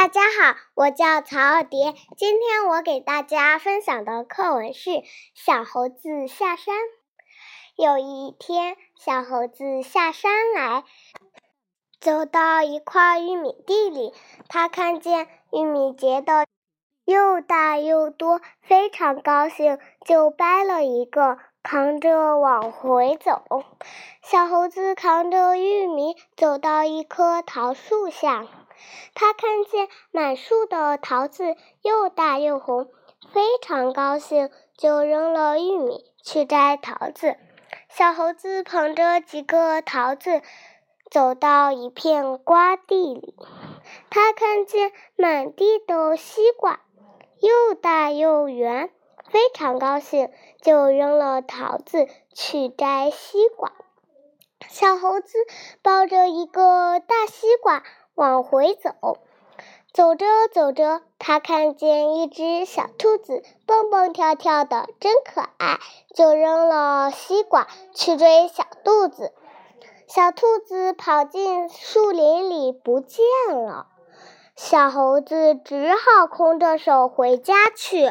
大家好，我叫曹二蝶。今天我给大家分享的课文是《小猴子下山》。有一天，小猴子下山来，走到一块玉米地里，他看见玉米结的又大又多，非常高兴，就掰了一个，扛着往回走。小猴子扛着玉米走到一棵桃树下。他看见满树的桃子又大又红，非常高兴，就扔了玉米去摘桃子。小猴子捧着几个桃子，走到一片瓜地里，他看见满地的西瓜，又大又圆，非常高兴，就扔了桃子去摘西瓜。小猴子抱着一个大西瓜。往回走，走着走着，他看见一只小兔子蹦蹦跳跳的，真可爱，就扔了西瓜去追小兔子。小兔子跑进树林里不见了，小猴子只好空着手回家去。